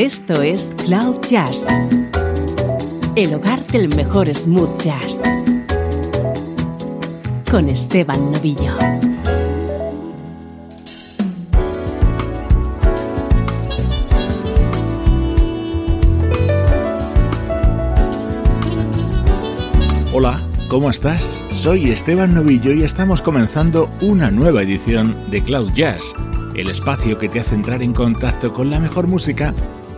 Esto es Cloud Jazz, el hogar del mejor smooth jazz, con Esteban Novillo. Hola, ¿cómo estás? Soy Esteban Novillo y estamos comenzando una nueva edición de Cloud Jazz, el espacio que te hace entrar en contacto con la mejor música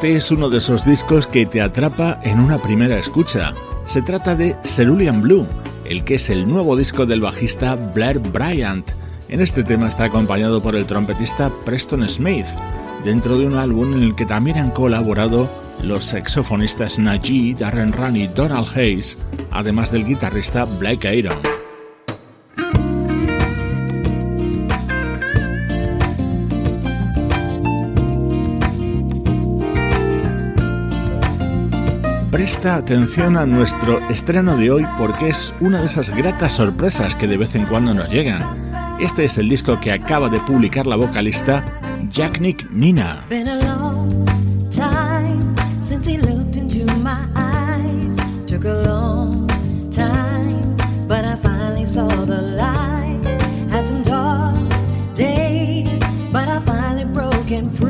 Este es uno de esos discos que te atrapa en una primera escucha. Se trata de Cerulean Blue, el que es el nuevo disco del bajista Blair Bryant. En este tema está acompañado por el trompetista Preston Smith, dentro de un álbum en el que también han colaborado los saxofonistas Najee, Darren Run y Donald Hayes, además del guitarrista Blake Iron. Presta atención a nuestro estreno de hoy porque es una de esas gratas sorpresas que de vez en cuando nos llegan. Este es el disco que acaba de publicar la vocalista Jack Nick Nina. to